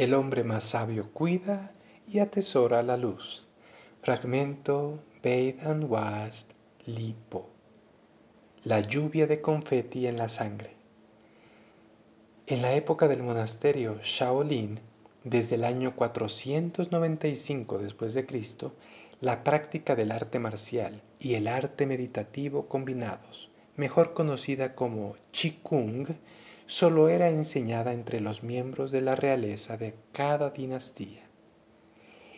El hombre más sabio cuida y atesora la luz. Fragmento Bathe and Wash Lipo. La lluvia de confeti en la sangre. En la época del monasterio Shaolin, desde el año 495 después de Cristo, la práctica del arte marcial y el arte meditativo combinados, mejor conocida como Qigong, solo era enseñada entre los miembros de la realeza de cada dinastía.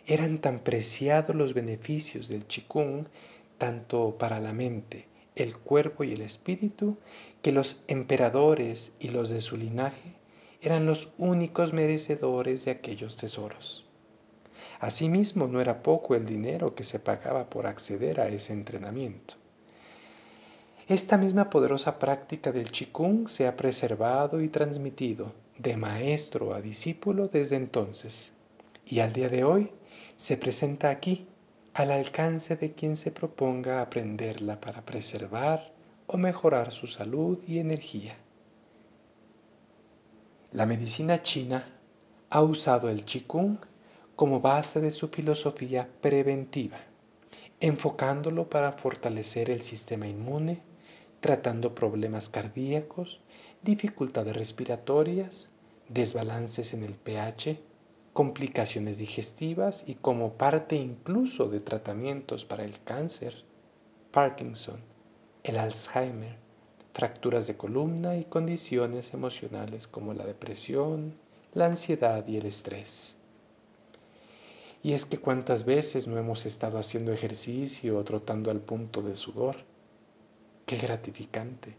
Eran tan preciados los beneficios del Qigong, tanto para la mente, el cuerpo y el espíritu, que los emperadores y los de su linaje eran los únicos merecedores de aquellos tesoros. Asimismo, no era poco el dinero que se pagaba por acceder a ese entrenamiento. Esta misma poderosa práctica del Qigong se ha preservado y transmitido de maestro a discípulo desde entonces y al día de hoy se presenta aquí al alcance de quien se proponga aprenderla para preservar o mejorar su salud y energía. La medicina china ha usado el Qigong como base de su filosofía preventiva, enfocándolo para fortalecer el sistema inmune, tratando problemas cardíacos, dificultades respiratorias, desbalances en el pH, complicaciones digestivas y como parte incluso de tratamientos para el cáncer, Parkinson, el Alzheimer, fracturas de columna y condiciones emocionales como la depresión, la ansiedad y el estrés. Y es que cuántas veces no hemos estado haciendo ejercicio o trotando al punto de sudor Qué gratificante.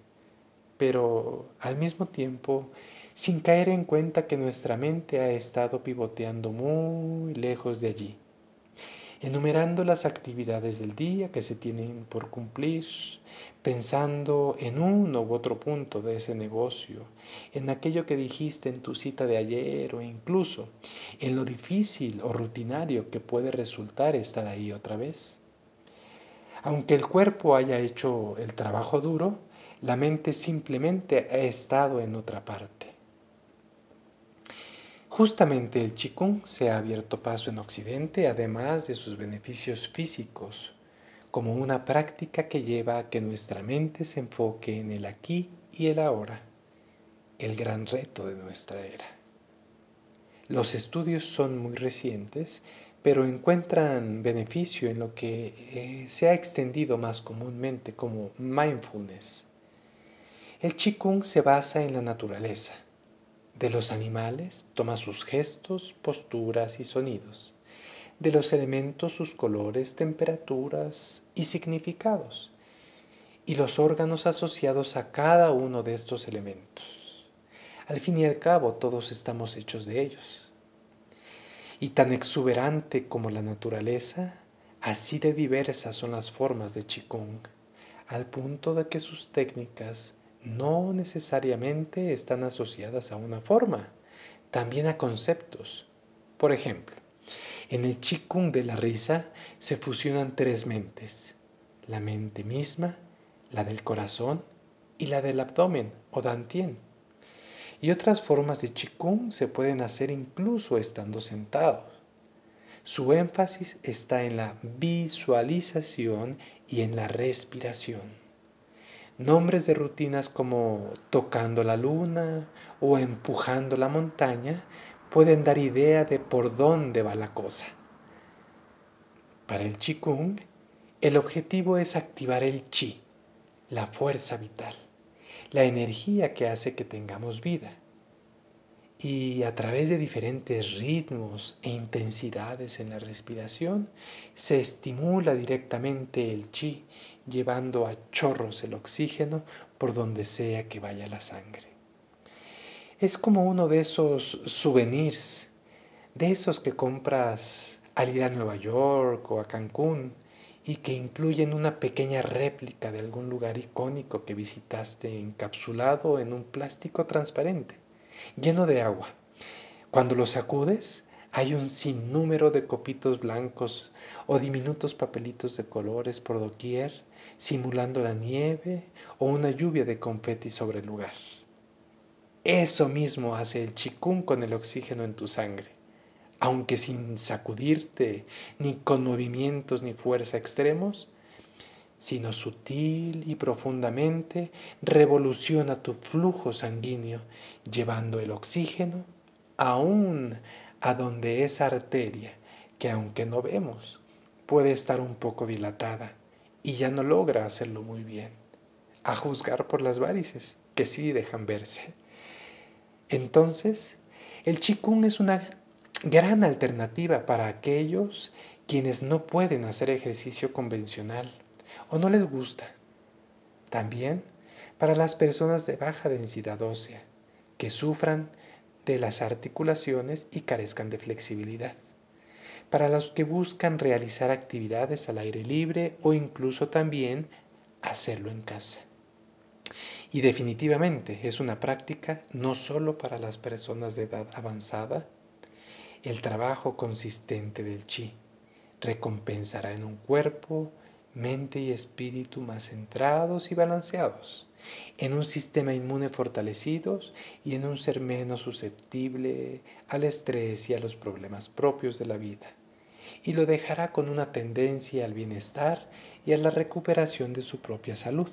Pero al mismo tiempo, sin caer en cuenta que nuestra mente ha estado pivoteando muy lejos de allí, enumerando las actividades del día que se tienen por cumplir, pensando en uno u otro punto de ese negocio, en aquello que dijiste en tu cita de ayer o incluso en lo difícil o rutinario que puede resultar estar ahí otra vez. Aunque el cuerpo haya hecho el trabajo duro, la mente simplemente ha estado en otra parte. Justamente el Qigong se ha abierto paso en Occidente, además de sus beneficios físicos, como una práctica que lleva a que nuestra mente se enfoque en el aquí y el ahora, el gran reto de nuestra era. Los estudios son muy recientes, pero encuentran beneficio en lo que eh, se ha extendido más comúnmente como mindfulness. El Qigong se basa en la naturaleza. De los animales toma sus gestos, posturas y sonidos. De los elementos sus colores, temperaturas y significados. Y los órganos asociados a cada uno de estos elementos. Al fin y al cabo todos estamos hechos de ellos y tan exuberante como la naturaleza, así de diversas son las formas de Qigong, al punto de que sus técnicas no necesariamente están asociadas a una forma, también a conceptos. Por ejemplo, en el Qigong de la risa se fusionan tres mentes, la mente misma, la del corazón y la del abdomen o dantien. Y otras formas de Qigong se pueden hacer incluso estando sentados. Su énfasis está en la visualización y en la respiración. Nombres de rutinas como tocando la luna o empujando la montaña pueden dar idea de por dónde va la cosa. Para el Qigong, el objetivo es activar el chi, la fuerza vital la energía que hace que tengamos vida. Y a través de diferentes ritmos e intensidades en la respiración, se estimula directamente el chi, llevando a chorros el oxígeno por donde sea que vaya la sangre. Es como uno de esos souvenirs, de esos que compras al ir a Nueva York o a Cancún, y que incluyen una pequeña réplica de algún lugar icónico que visitaste encapsulado en un plástico transparente, lleno de agua. Cuando lo sacudes, hay un sinnúmero de copitos blancos o diminutos papelitos de colores por doquier, simulando la nieve o una lluvia de confeti sobre el lugar. Eso mismo hace el chikung con el oxígeno en tu sangre. Aunque sin sacudirte, ni con movimientos ni fuerza extremos, sino sutil y profundamente revoluciona tu flujo sanguíneo, llevando el oxígeno aún a donde esa arteria, que aunque no vemos, puede estar un poco dilatada y ya no logra hacerlo muy bien, a juzgar por las varices, que sí dejan verse. Entonces, el chikung es una gran alternativa para aquellos quienes no pueden hacer ejercicio convencional o no les gusta. También para las personas de baja densidad ósea que sufran de las articulaciones y carezcan de flexibilidad. Para los que buscan realizar actividades al aire libre o incluso también hacerlo en casa. Y definitivamente es una práctica no solo para las personas de edad avanzada. El trabajo consistente del chi recompensará en un cuerpo, mente y espíritu más centrados y balanceados, en un sistema inmune fortalecidos y en un ser menos susceptible al estrés y a los problemas propios de la vida. Y lo dejará con una tendencia al bienestar y a la recuperación de su propia salud.